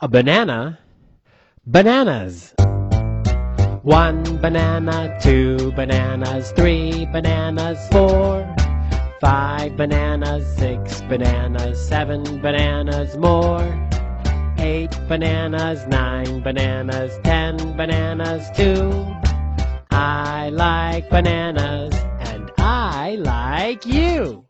A banana. Bananas. One banana, two bananas, three bananas, four. Five bananas, six bananas, seven bananas more. Eight bananas, nine bananas, ten bananas two. I like bananas and I like you.